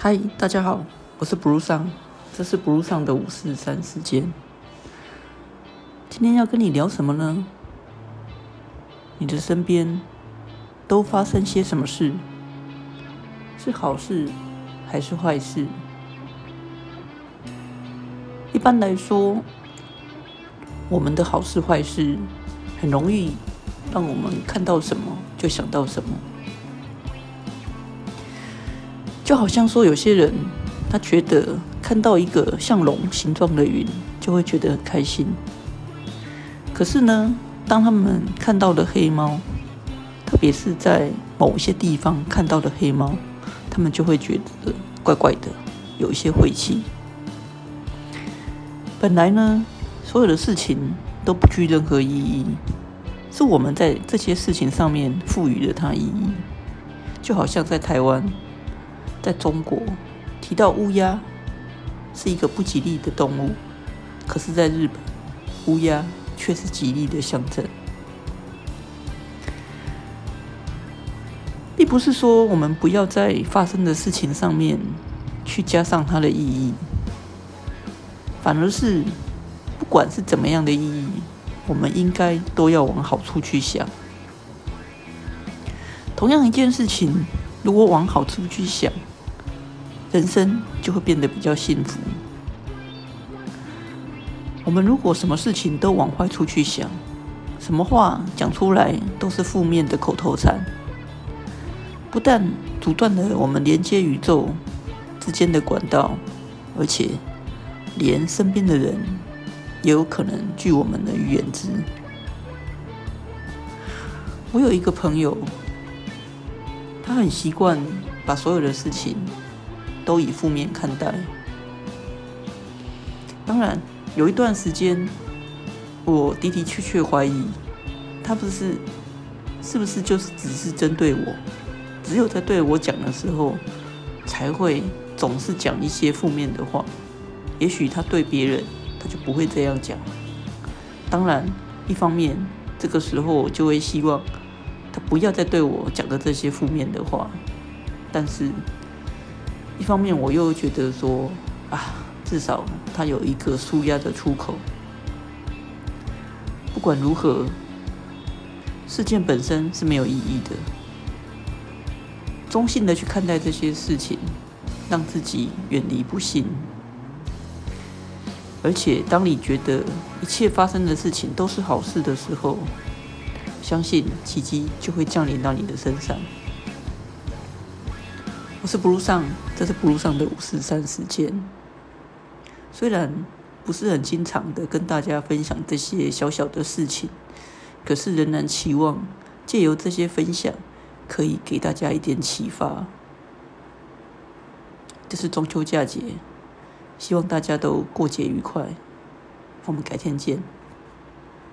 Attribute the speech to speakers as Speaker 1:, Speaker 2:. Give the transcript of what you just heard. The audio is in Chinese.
Speaker 1: 嗨，大家好，我是 Blue，这是 Blue 的五四三时间。今天要跟你聊什么呢？你的身边都发生些什么事？是好事还是坏事？一般来说，我们的好事坏事很容易让我们看到什么就想到什么。就好像说，有些人他觉得看到一个像龙形状的云，就会觉得很开心。可是呢，当他们看到了黑猫，特别是在某些地方看到的黑猫，他们就会觉得怪怪的，有一些晦气。本来呢，所有的事情都不具任何意义，是我们在这些事情上面赋予了它意义。就好像在台湾。在中国，提到乌鸦是一个不吉利的动物，可是，在日本，乌鸦却是吉利的象征。并不是说我们不要在发生的事情上面去加上它的意义，反而是不管是怎么样的意义，我们应该都要往好处去想。同样一件事情，如果往好处去想，人生就会变得比较幸福。我们如果什么事情都往坏处去想，什么话讲出来都是负面的口头禅，不但阻断了我们连接宇宙之间的管道，而且连身边的人也有可能拒我们的远之。我有一个朋友，他很习惯把所有的事情。都以负面看待。当然，有一段时间，我的的确确怀疑，他不是是不是就是只是针对我，只有在对我讲的时候，才会总是讲一些负面的话。也许他对别人，他就不会这样讲。当然，一方面，这个时候我就会希望他不要再对我讲的这些负面的话。但是。一方面，我又觉得说，啊，至少他有一个舒压的出口。不管如何，事件本身是没有意义的。中性的去看待这些事情，让自己远离不幸。而且，当你觉得一切发生的事情都是好事的时候，相信奇迹就会降临到你的身上。是 Blue 上，这是 Blue 上的五四三时间。虽然不是很经常的跟大家分享这些小小的事情，可是仍然期望借由这些分享，可以给大家一点启发。这是中秋佳节，希望大家都过节愉快。我们改天见。